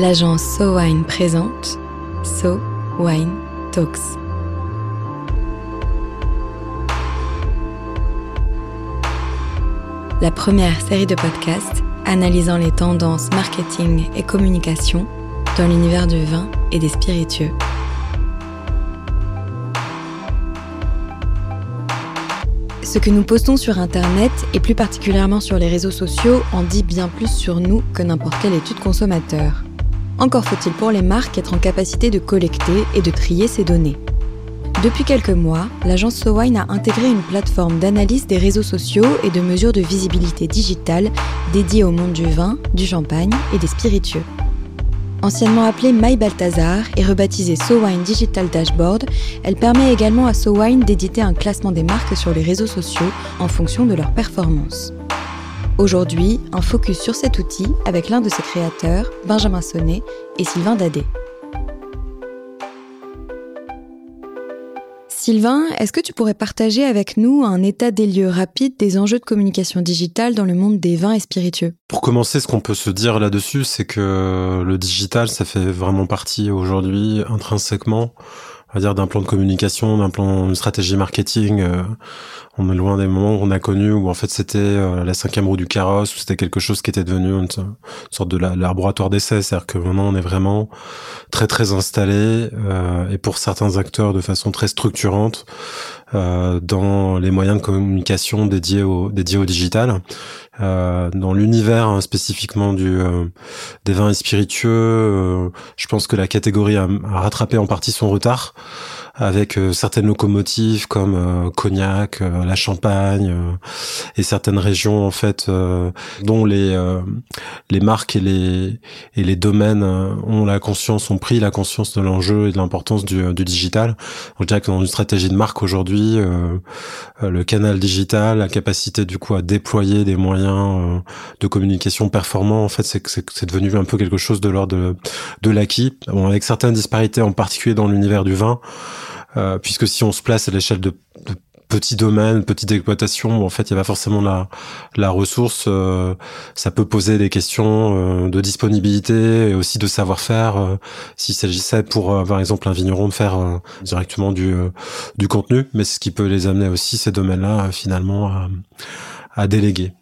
l'agence So Wine présente So Wine Talks. La première série de podcasts analysant les tendances marketing et communication dans l'univers du vin et des spiritueux. Ce que nous postons sur Internet, et plus particulièrement sur les réseaux sociaux, en dit bien plus sur nous que n'importe quelle étude consommateur. Encore faut-il pour les marques être en capacité de collecter et de trier ces données. Depuis quelques mois, l'agence SoWine a intégré une plateforme d'analyse des réseaux sociaux et de mesure de visibilité digitale dédiée au monde du vin, du champagne et des spiritueux. Anciennement appelée My Balthazar et rebaptisée SoWine Digital Dashboard, elle permet également à SoWine d'éditer un classement des marques sur les réseaux sociaux en fonction de leur performance. Aujourd'hui, un focus sur cet outil avec l'un de ses créateurs, Benjamin Sonnet et Sylvain Dadé. Sylvain, est-ce que tu pourrais partager avec nous un état des lieux rapide des enjeux de communication digitale dans le monde des vins et spiritueux? Pour commencer, ce qu'on peut se dire là-dessus, c'est que le digital, ça fait vraiment partie aujourd'hui intrinsèquement on va dire d'un plan de communication, d'un plan de stratégie marketing. Euh, on est loin des moments qu'on a connus où en fait c'était euh, la cinquième roue du carrosse, où c'était quelque chose qui était devenu une, sorte de laboratoire d'essai. C'est-à-dire que maintenant on est vraiment très très installé euh, et pour certains acteurs de façon très structurante dans les moyens de communication dédiés au dédiés au digital. Euh, dans l'univers hein, spécifiquement du euh, des vins et spiritueux, euh, je pense que la catégorie a, a, rattrapé en partie son retard avec certaines locomotives comme Cognac, la Champagne et certaines régions en fait dont les les marques et les et les domaines ont la conscience, ont pris la conscience de l'enjeu et de l'importance du, du digital. On dirait que dans une stratégie de marque aujourd'hui, le canal digital, la capacité du coup à déployer des moyens euh, de communication performant, en fait, c'est devenu un peu quelque chose de l'ordre de, de l'acquis, bon, avec certaines disparités, en particulier dans l'univers du vin, euh, puisque si on se place à l'échelle de, de petits domaines, petites exploitations, en fait, il y a pas forcément la, la ressource. Euh, ça peut poser des questions de disponibilité et aussi de savoir-faire. S'il s'agissait pour, par exemple, un vigneron de faire directement du, du contenu, mais ce qui peut les amener aussi ces domaines-là, finalement, à, à déléguer.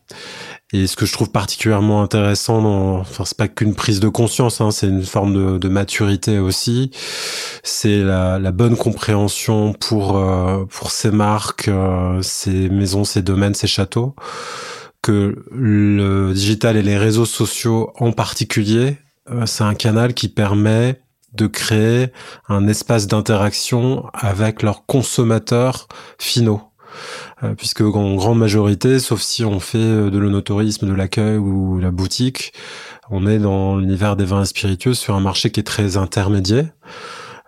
Et ce que je trouve particulièrement intéressant, dans, enfin c'est pas qu'une prise de conscience, hein, c'est une forme de, de maturité aussi. C'est la, la, bonne compréhension pour euh, pour ces marques, euh, ces maisons, ces domaines, ces châteaux, que le digital et les réseaux sociaux en particulier, euh, c'est un canal qui permet de créer un espace d'interaction avec leurs consommateurs finaux. Euh, puisque en grande majorité, sauf si on fait euh, de l'onotourisme, de l'accueil ou la boutique, on est dans l'univers des vins spiritueux sur un marché qui est très intermédiaire.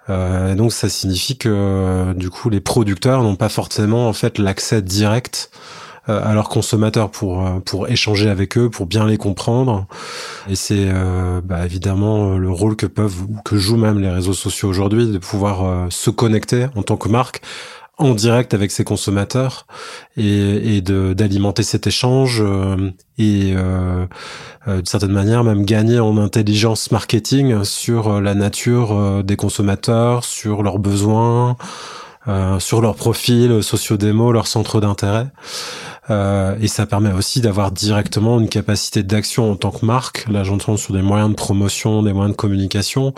Euh, et donc ça signifie que du coup les producteurs n'ont pas forcément en fait l'accès direct à leurs consommateurs pour pour échanger avec eux, pour bien les comprendre. Et c'est bah, évidemment le rôle que peuvent que jouent même les réseaux sociaux aujourd'hui de pouvoir se connecter en tant que marque en direct avec ses consommateurs et, et d'alimenter cet échange euh, et euh, euh, d'une certaine manière même gagner en intelligence marketing sur la nature des consommateurs, sur leurs besoins, sur leurs profils sociodémo, leurs centres d'intérêt. Euh, et ça permet aussi d'avoir directement une capacité d'action en tant que marque. Là, j'entends sur des moyens de promotion, des moyens de communication,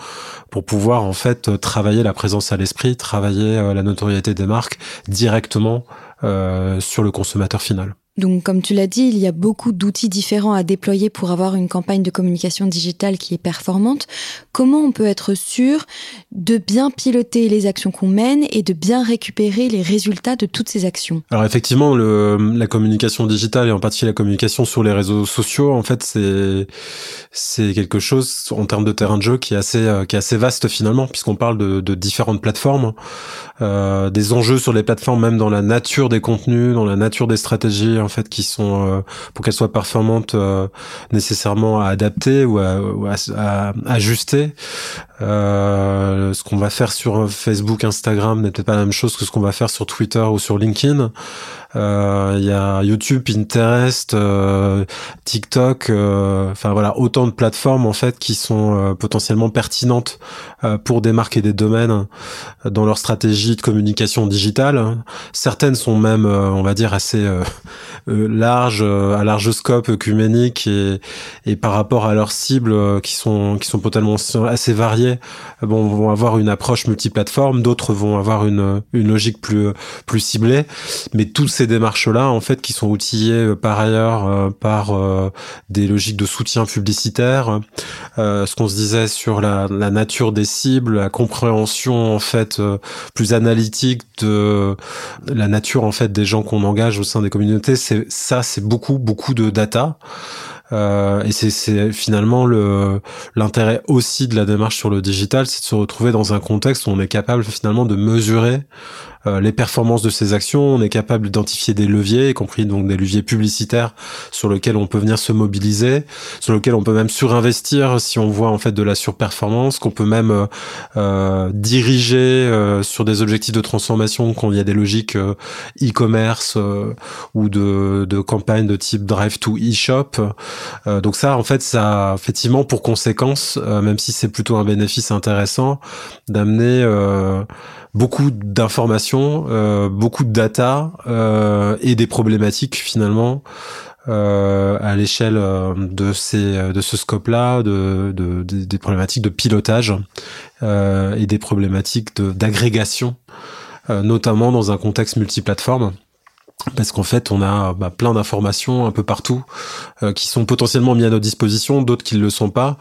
pour pouvoir en fait travailler la présence à l'esprit, travailler euh, la notoriété des marques directement euh, sur le consommateur final. Donc, comme tu l'as dit, il y a beaucoup d'outils différents à déployer pour avoir une campagne de communication digitale qui est performante. Comment on peut être sûr de bien piloter les actions qu'on mène et de bien récupérer les résultats de toutes ces actions? Alors effectivement, le, la communication digitale et en particulier la communication sur les réseaux sociaux, en fait, c'est c'est quelque chose en termes de terrain de jeu qui est assez euh, qui est assez vaste finalement, puisqu'on parle de, de, différentes plateformes, euh, des enjeux sur les plateformes, même dans la nature des contenus, dans la nature des stratégies en fait qui sont euh, pour qu'elles soient performantes euh, nécessairement à adapter ou à, à, ajuster. Euh, ce qu'on va faire sur Facebook, Instagram n'est peut-être pas la même chose que ce qu'on va faire sur Twitter ou sur LinkedIn. Euh, il y a YouTube, Pinterest, euh, TikTok, enfin voilà, autant de plateformes en fait qui sont potentiellement pertinentes pour des marques et des domaines dans leur stratégie de communication digitale. Certaines sont même, on va dire, assez larges, à large scope, œcuménique et, et par rapport à leurs cibles qui sont qui sont potentiellement assez variées, bon, vont avoir une approche multiplateforme. D'autres vont avoir une une logique plus plus ciblée. Mais toutes ces démarches-là, en fait, qui sont outillées euh, par ailleurs euh, par euh, des logiques de soutien publicitaire, ce qu'on se disait sur la, la, nature des cibles, la compréhension en fait plus analytique de la nature en fait des gens qu'on engage au sein des communautés, c'est ça, c'est beaucoup beaucoup de data. Euh, et c'est finalement le l'intérêt aussi de la démarche sur le digital, c'est de se retrouver dans un contexte où on est capable finalement de mesurer les performances de ces actions, on est capable d'identifier des leviers, y compris donc des leviers publicitaires sur lesquels on peut venir se mobiliser, sur lesquels on peut même surinvestir si on voit en fait de la surperformance, qu'on peut même euh, euh diriger euh, sur des objectifs de transformation quand il y a des logiques e-commerce ou de, de campagnes de type drive to e-shop. donc ça, en fait, ça effectivement pour conséquence, même si c'est plutôt un bénéfice intéressant, d'amener beaucoup d'informations, euh, beaucoup de data euh, et des problématiques finalement euh, à l'échelle de ces de ce scope-là, de, de, des problématiques de pilotage et des problématiques d'agrégation, notamment dans un contexte multiplateforme parce qu'en fait on a bah, plein d'informations un peu partout euh, qui sont potentiellement mises à notre disposition, d'autres qui ne le sont pas,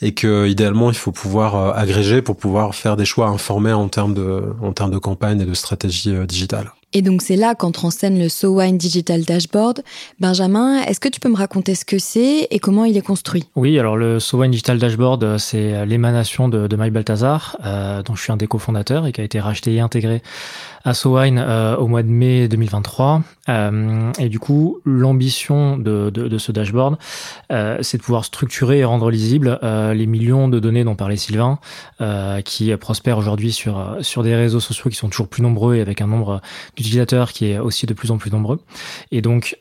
et que idéalement il faut pouvoir euh, agréger pour pouvoir faire des choix informés en termes de en termes de campagne et de stratégie euh, digitale. Et donc c'est là qu'entre en scène le SoWine Digital Dashboard. Benjamin, est-ce que tu peux me raconter ce que c'est et comment il est construit? Oui, alors le SoWine Digital Dashboard, c'est l'émanation de, de Mike Balthazar, dont je suis un des cofondateurs et qui a été racheté et intégré à SoWine euh, au mois de mai 2023. Euh, et du coup, l'ambition de, de, de, ce dashboard, euh, c'est de pouvoir structurer et rendre lisible euh, les millions de données dont parlait Sylvain, euh, qui prospèrent aujourd'hui sur, sur des réseaux sociaux qui sont toujours plus nombreux et avec un nombre d'utilisateurs qui est aussi de plus en plus nombreux. Et donc,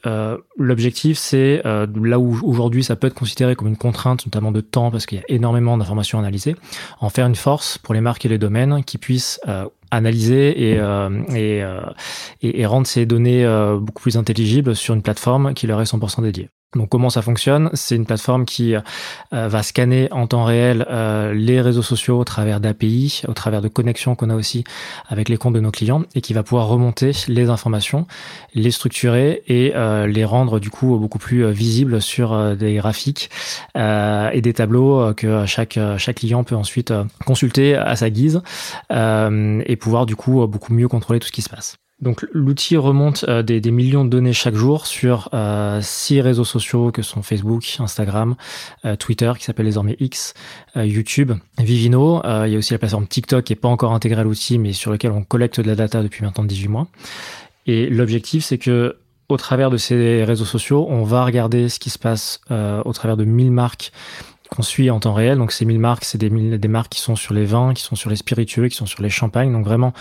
l'objectif, c'est là où aujourd'hui ça peut être considéré comme une contrainte, notamment de temps, parce qu'il y a énormément d'informations analysées, en faire une force pour les marques et les domaines qui puissent analyser et, euh, euh, et, et, rendre ces données euh, beaucoup plus intelligibles sur une plateforme qui leur est 100% dédiée. Donc comment ça fonctionne? C'est une plateforme qui euh, va scanner en temps réel euh, les réseaux sociaux au travers d'API, au travers de connexions qu'on a aussi avec les comptes de nos clients et qui va pouvoir remonter les informations, les structurer et euh, les rendre du coup beaucoup plus visibles sur des graphiques et des tableaux que chaque chaque client peut ensuite consulter à sa guise et pouvoir du coup beaucoup mieux contrôler tout ce qui se passe. Donc l'outil remonte euh, des, millions de données chaque jour sur euh, six réseaux sociaux que sont Facebook, Instagram, euh, Twitter qui s'appelle désormais X, YouTube, Vivino. il y a aussi la plateforme TikTok qui n'est pas encore intégrée à l'outil mais sur lequel on collecte de la data depuis maintenant 18 mois. Et l'objectif c'est que au travers de ces réseaux sociaux, on va regarder ce qui se passe au travers de 1000 marques qu'on suit en temps réel. Donc ces 1000 marques, c'est des, des marques qui sont sur les vins, qui sont sur les spiritueux, qui sont sur les champagnes. Donc vraiment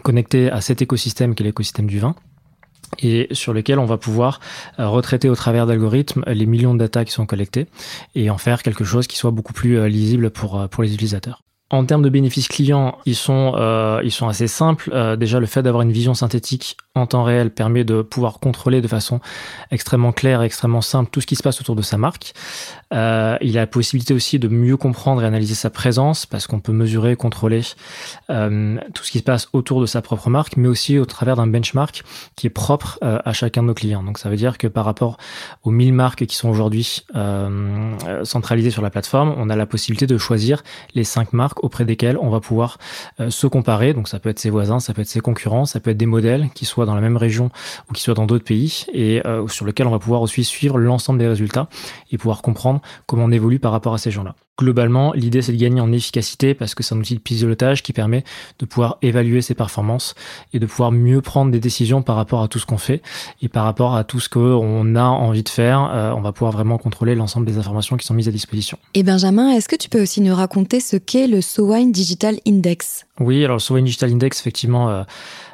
connecté à cet écosystème qui est l'écosystème du vin et sur lequel on va pouvoir euh, retraiter au travers d'algorithmes les millions de data qui sont collectés et en faire quelque chose qui soit beaucoup plus euh, lisible euh, pour les utilisateurs. En termes de bénéfices clients, ils sont, euh, ils sont assez simples. Euh, déjà, le fait d'avoir une vision synthétique en temps réel permet de pouvoir contrôler de façon extrêmement claire et extrêmement simple tout ce qui se passe autour de sa marque. Euh, il a la possibilité aussi de mieux comprendre et analyser sa présence parce qu'on peut mesurer, contrôler euh, tout ce qui se passe autour de sa propre marque, mais aussi au travers d'un benchmark qui est propre euh, à chacun de nos clients. Donc, ça veut dire que par rapport aux 1000 marques qui sont aujourd'hui euh, centralisées sur la plateforme, on a la possibilité de choisir les 5 marques auprès desquels on va pouvoir euh, se comparer. Donc ça peut être ses voisins, ça peut être ses concurrents, ça peut être des modèles qui soient dans la même région ou qui soient dans d'autres pays et euh, sur lesquels on va pouvoir aussi suivre l'ensemble des résultats et pouvoir comprendre comment on évolue par rapport à ces gens-là. Globalement, l'idée c'est de gagner en efficacité parce que c'est un outil de pilotage qui permet de pouvoir évaluer ses performances et de pouvoir mieux prendre des décisions par rapport à tout ce qu'on fait et par rapport à tout ce qu'on a envie de faire. Euh, on va pouvoir vraiment contrôler l'ensemble des informations qui sont mises à disposition. Et Benjamin, est-ce que tu peux aussi nous raconter ce qu'est le Sowine Digital Index? Oui, alors le Sowine Digital Index, effectivement, euh,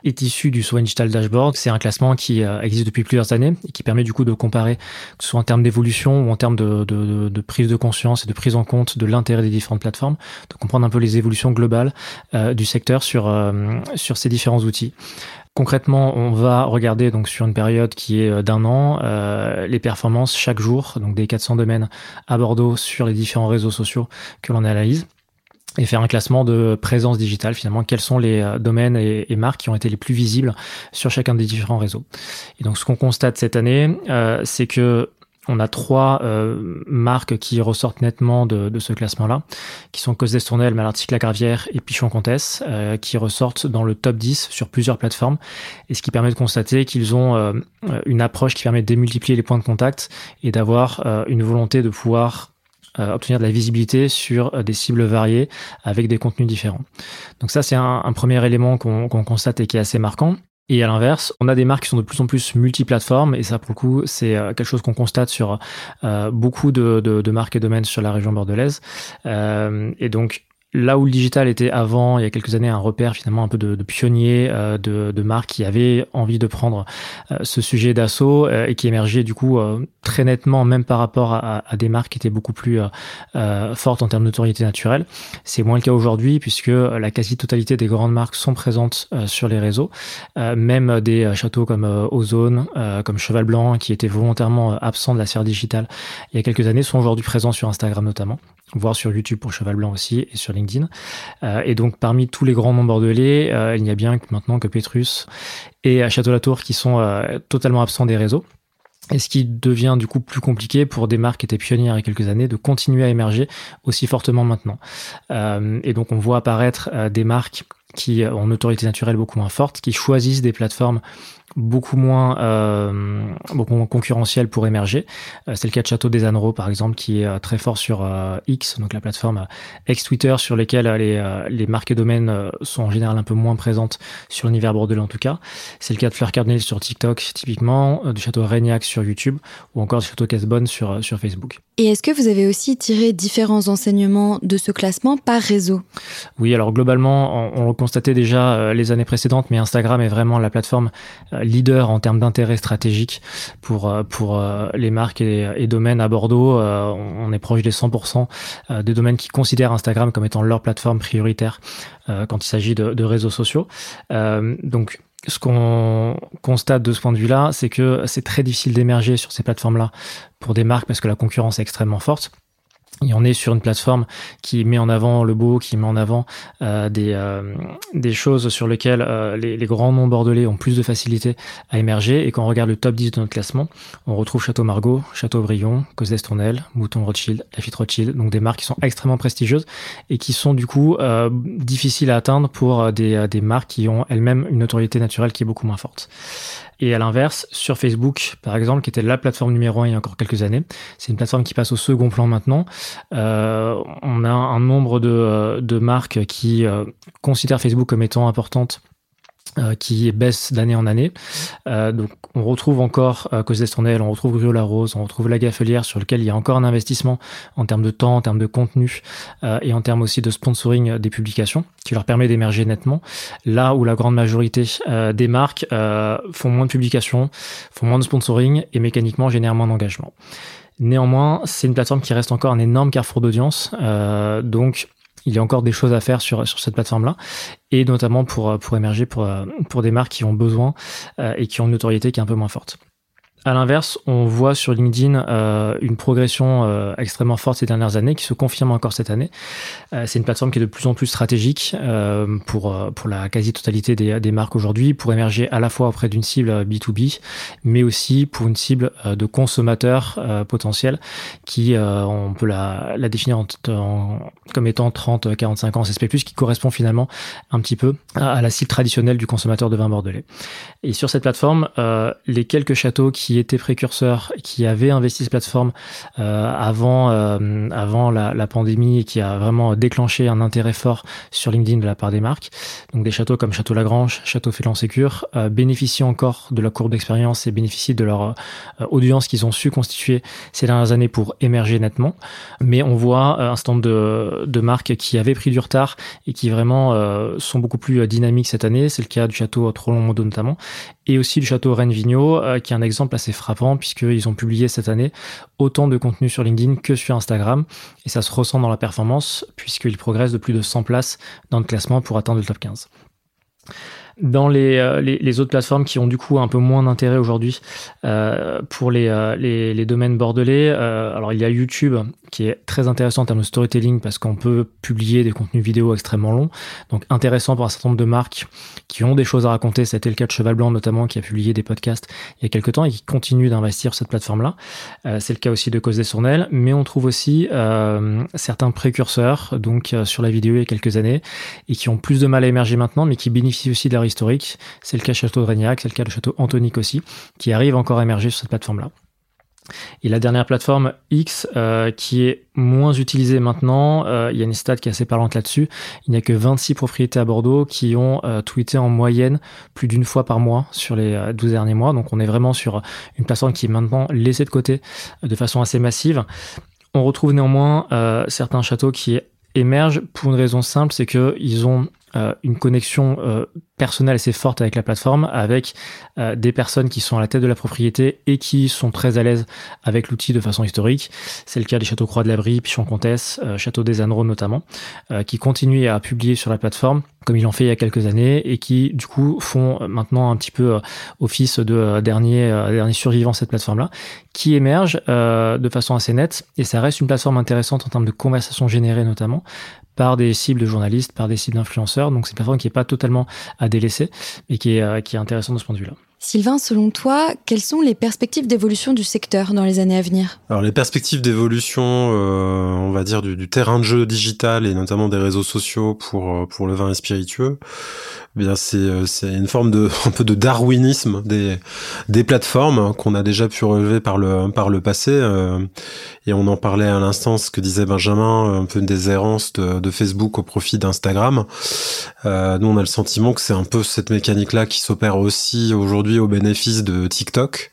est issu du Sowine Digital Dashboard. C'est un classement qui euh, existe depuis plusieurs années et qui permet du coup de comparer, que ce soit en termes d'évolution ou en termes de, de, de, prise de conscience et de prise en compte de l'intérêt des différentes plateformes, de comprendre un peu les évolutions globales euh, du secteur sur, euh, sur ces différents outils. Concrètement, on va regarder donc sur une période qui est d'un an euh, les performances chaque jour, donc des 400 domaines à Bordeaux sur les différents réseaux sociaux que l'on analyse et faire un classement de présence digitale finalement quels sont les euh, domaines et, marques qui ont été les plus visibles sur chacun des différents réseaux et donc ce qu'on constate cette année euh, c'est que on a trois euh, marques qui ressortent nettement de, ce classement-là, qui sont Cause Malartic La Gravière et Pichon Comtesse, euh, qui ressortent dans le top 10 sur plusieurs plateformes, et ce qui permet de constater qu'ils ont euh, une approche qui permet de démultiplier les points de contact et d'avoir une volonté de pouvoir obtenir de la visibilité sur des cibles variées avec des contenus différents. Donc ça, c'est un, premier élément qu'on constate et qui est assez marquant. Et à l'inverse, on a des marques qui sont de plus en plus multiplateformes, et ça, pour le coup, c'est euh, quelque chose qu'on constate sur beaucoup de, de, de, marques et domaines sur la région bordelaise. et donc, là où le digital était avant, il y a quelques années, un repère finalement un peu de, de pionnier, euh, de, marques qui avaient envie de prendre euh, ce sujet d'assaut euh, et qui émergeait du coup très nettement, même par rapport à, des marques qui étaient beaucoup plus fortes en termes d'autorité naturelle. C'est moins le cas aujourd'hui puisque la quasi-totalité des grandes marques sont présentes sur les réseaux, même des châteaux comme Ozone, comme Cheval Blanc, qui étaient volontairement absents de la sphère digitale il y a quelques années, sont aujourd'hui présents sur Instagram notamment voire sur YouTube pour Cheval Blanc aussi et sur LinkedIn. Euh, et donc parmi tous les grands noms bordelais, euh, il n'y a bien maintenant que Petrus et Château-Latour qui sont euh, totalement absents des réseaux. Et ce qui devient du coup plus compliqué pour des marques qui étaient pionnières il y a quelques années de continuer à émerger aussi fortement maintenant. et donc on voit apparaître des marques qui ont une autorité naturelle beaucoup moins forte, qui choisissent des plateformes beaucoup moins, euh, beaucoup moins concurrentiel pour émerger. Euh, c'est le cas de Château des Anneaux, par exemple, qui est euh, très fort sur euh, X, donc la plateforme ex-Twitter, sur lesquelles les, les marques et domaines sont en général un peu moins présentes sur l'univers bordelais en tout cas. C'est le cas de Fleur Cardinal sur TikTok, typiquement, du Château Régnac sur YouTube, ou encore du Château Casbonne sur, sur Facebook. Et est-ce que vous avez aussi tiré différents enseignements de ce classement par réseau? Oui, alors globalement, on, on le constatait déjà les années précédentes, mais Instagram est vraiment la plateforme leader en termes d'intérêt stratégique pour euh, euh, les marques et, domaines à Bordeaux. Euh, on est proche des 100% des domaines qui considèrent Instagram comme étant leur plateforme prioritaire quand il s'agit de, réseaux sociaux. donc ce qu'on constate de ce point de vue-là, c'est que c'est très difficile d'émerger sur ces plateformes-là pour des marques parce que la concurrence est extrêmement forte. Et on est sur une plateforme qui met en avant le beau, qui met en avant euh, des, euh, des choses sur lesquelles euh, les, grands noms bordelais ont plus de facilité à émerger. Et quand on regarde le top 10 de notre classement, on retrouve Château Margaux, Château Brion, Cause d'Estournel, Mouton Rothschild, Lafitte Rothschild, donc des marques qui sont extrêmement prestigieuses et qui sont du coup difficiles à atteindre pour des marques qui ont elles-mêmes une notoriété naturelle qui est beaucoup moins forte. Et à l'inverse, sur Facebook, par exemple, qui était la plateforme numéro un il y a encore quelques années, c'est une plateforme qui passe au second plan maintenant. Euh, on a un nombre de, de marques qui euh, considèrent Facebook comme étant importante euh, qui baisse d'année en année. Euh, donc on retrouve encore euh, Cause on retrouve Rio La Rose, on retrouve La Gaffelière sur lequel il y a encore un investissement en termes de temps, en termes de contenu euh, et en termes aussi de sponsoring des publications qui leur permet d'émerger nettement. Là où la grande majorité des marques font moins de publications, font moins de sponsoring et mécaniquement génèrent moins d'engagement. Néanmoins, c'est une plateforme qui reste encore un énorme carrefour d'audience. donc il y a encore des choses à faire sur, sur cette plateforme-là, et notamment pour, pour émerger pour, pour des marques qui ont besoin euh, et qui ont une notoriété qui est un peu moins forte. À l'inverse, on voit sur LinkedIn euh, une progression euh, extrêmement forte ces dernières années, qui se confirme encore cette année. Euh, c'est une plateforme qui est de plus en plus stratégique pour pour la quasi-totalité des, marques aujourd'hui, pour émerger à la fois auprès d'une cible B2B, mais aussi pour une cible de consommateurs potentiels, qui on peut la, la définir comme étant 30-45 ans CSP+, qui correspond finalement un petit peu à, à, la cible traditionnelle du consommateur de vin bordelais. Et sur cette plateforme, les quelques châteaux qui qui était précurseur, qui avait investi cette plateforme avant avant la, pandémie et qui a vraiment déclenché un intérêt fort sur LinkedIn de la part des marques. Donc des châteaux comme Château Lagrange, Château Félan Sécure bénéficient encore de la courbe d'expérience et bénéficient de leur audience qu'ils ont su constituer ces dernières années pour émerger nettement. Mais on voit un certain nombre de, de marques qui avaient pris du retard et qui vraiment sont beaucoup plus dynamiques cette année. C'est le cas du château Trollon-Mondo notamment, et aussi du château Rennes Vigneault, euh, qui est un exemple assez frappant puisqu'ils ont publié cette année autant de contenu sur LinkedIn que sur Instagram, et ça se ressent dans la performance puisqu'ils progressent de plus de 100 places dans le classement pour atteindre le top 15. Dans les, euh, les, les, autres plateformes qui ont du coup un peu moins d'intérêt aujourd'hui euh, pour les, euh, les, les, domaines bordelais, euh, alors il y a YouTube qui est très intéressant en termes de storytelling parce qu'on peut publier des contenus vidéo extrêmement longs, donc intéressant pour un certain nombre de marques qui ont des choses à raconter. C'était le cas de Cheval Blanc notamment qui a publié des podcasts il y a quelques temps et qui continue d'investir sur cette plateforme-là. C'est le cas aussi de Cause des Sournelles, mais on trouve aussi certains précurseurs donc sur la vidéo il y a quelques années et qui ont plus de mal à émerger maintenant, mais qui bénéficient aussi de la historique. C'est le cas du château de Régnac, c'est le cas du château Antonique aussi, qui arrive encore à émerger sur cette plateforme-là. Et la dernière plateforme X, euh, qui est moins utilisée maintenant, euh, il y a une stat qui est assez parlante là-dessus. Il n'y a que 26 propriétés à Bordeaux qui ont euh, tweeté en moyenne plus d'une fois par mois sur les 12 derniers mois. Donc on est vraiment sur une plateforme qui est maintenant laissée de côté de façon assez massive. On retrouve néanmoins certains châteaux qui émergent pour une raison simple, c'est qu'ils ont euh, une connexion euh, personnelle assez forte avec la plateforme, avec euh, des personnes qui sont à la tête de la propriété et qui sont très à l'aise avec l'outil de façon historique. C'est le cas des châteaux Croix de l'Abri, Pichon-Comtesse, Château des Anneaux notamment, qui continuent à publier sur la plateforme comme ils l'ont fait il y a quelques années et qui du coup font maintenant un petit peu office de dernier dernier survivant cette plateforme là qui émerge de façon assez nette et ça reste une plateforme intéressante en termes de conversation générée notamment par des cibles de journalistes, par des cibles d'influenceurs. Donc c'est une plateforme qui n'est pas totalement à délaisser, mais qui est, euh, qui est intéressante de ce point de vue-là. Sylvain, selon toi, quelles sont les perspectives d'évolution du secteur dans les années à venir? Alors les perspectives d'évolution, euh, on va dire du, terrain de jeu digital et notamment des réseaux sociaux pour euh, pour le vin et spiritueux, eh bien c'est euh, c'est une forme de un peu de darwinisme des des plateformes qu'on a déjà pu relever par le par le passé et on en parlait à l'instant ce que disait Benjamin un peu une déshérence de, Facebook au profit d'Instagram. Nous on a le sentiment que c'est un peu cette mécanique là qui s'opère aussi aujourd'hui au bénéfice de TikTok.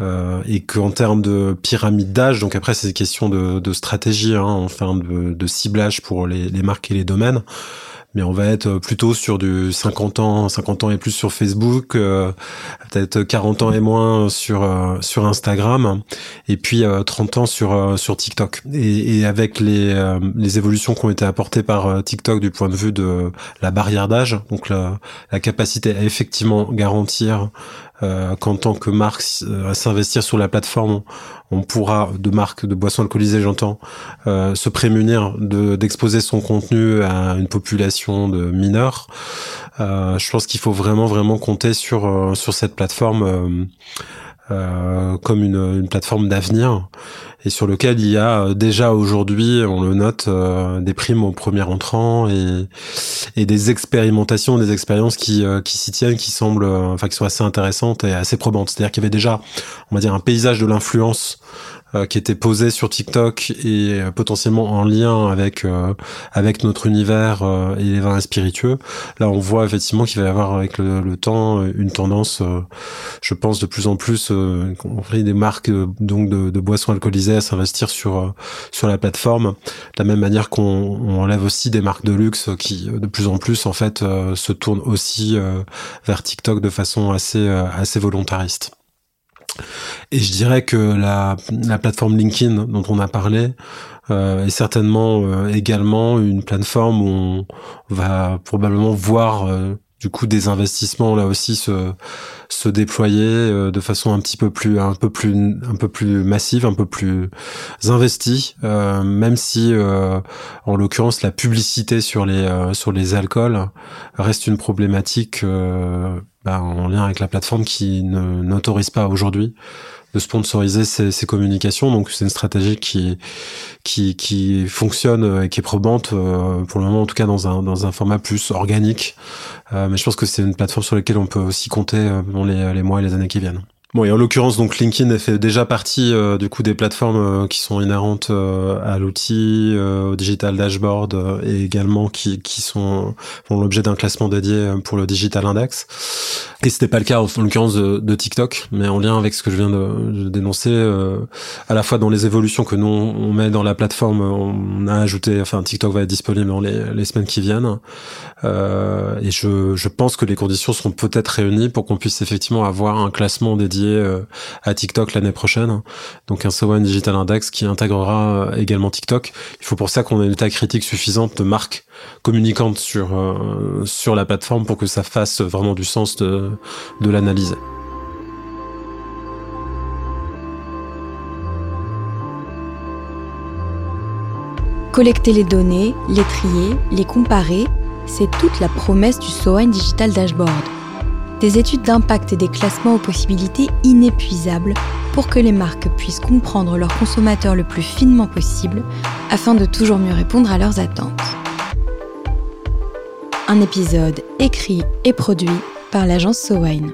Euh, et qu'en termes de pyramide d'âge, donc après c'est une question de, stratégie, hein, enfin de, de ciblage pour les, les marques et les domaines, mais on va être plutôt sur du 50 ans, 50 ans et plus sur Facebook, euh, peut-être 40 ans et moins sur euh, sur Instagram, et puis 30 euh, ans sur sur TikTok. Et, et avec les les évolutions qui ont été apportées par TikTok du point de vue de la barrière d'âge, donc la, la capacité à effectivement garantir euh, qu'en tant que marque à s'investir sur la plateforme, on pourra de marque de boissons alcoolisées, j'entends, euh, se prémunir de d'exposer son contenu à une population de mineurs. Euh, je pense qu'il faut vraiment vraiment compter sur euh, sur cette plateforme euh, comme une, une plateforme d'avenir et sur lequel il y a euh, déjà aujourd'hui, on le note, euh, des primes au premier entrant et, et des expérimentations, des expériences qui, qui s'y tiennent, qui semblent, enfin qui sont assez intéressantes et assez probantes. C'est-à-dire qu'il y avait déjà, on va dire, un paysage de l'influence euh, qui était posé sur TikTok et euh, potentiellement en lien avec euh, avec notre univers et les vins spiritueux. Là, on voit effectivement qu'il va y avoir avec le, temps une tendance, je pense, de plus en plus, compris des marques donc de, de, boissons alcoolisées à s'investir sur sur la plateforme. De la même manière qu'on enlève aussi des marques de luxe qui de plus en plus en fait se tournent aussi vers TikTok de façon assez assez volontariste. Et je dirais que la, la plateforme LinkedIn dont on a parlé euh, est certainement euh, également une plateforme où on va probablement voir euh, du coup des investissements là aussi se se déployer euh, de façon un petit peu plus un peu plus un peu plus massive un peu plus investie euh, même si euh, en l'occurrence la publicité sur les sur les alcools reste une problématique bah, en lien avec la plateforme qui n'autorise pas aujourd'hui de sponsoriser ces, ces communications. Donc c'est une stratégie qui qui qui fonctionne et qui est probante euh, pour le moment en tout cas dans un dans un format plus organique. Euh, mais je pense que c'est une plateforme sur laquelle on peut aussi compter euh, dans les, les mois et les années qui viennent. Bon, et en l'occurrence, donc LinkedIn fait déjà partie euh, du coup des plateformes euh, qui sont inhérentes euh, à l'outil, au digital dashboard et également qui, qui sont font l'objet d'un classement dédié pour le digital index. Et c'était pas le cas en l'occurrence de, de, TikTok, mais en lien avec ce que je viens de, de dénoncer, à la fois dans les évolutions que nous on met dans la plateforme, on a ajouté, enfin TikTok va être disponible dans les, les semaines qui viennent, et je, je pense que les conditions seront peut-être réunies pour qu'on puisse effectivement avoir un classement dédié euh, à TikTok l'année prochaine. Donc un SOAN Digital Index qui intégrera euh, également TikTok. Il faut pour ça qu'on ait une taille critique suffisante de marques communicantes sur euh, sur la plateforme pour que ça fasse vraiment du sens de, de l'analyse. Collecter les données, les trier, les comparer, c'est toute la promesse du SOAN Digital Dashboard des études d'impact et des classements aux possibilités inépuisables pour que les marques puissent comprendre leurs consommateurs le plus finement possible afin de toujours mieux répondre à leurs attentes. Un épisode écrit et produit par l'agence Sowine.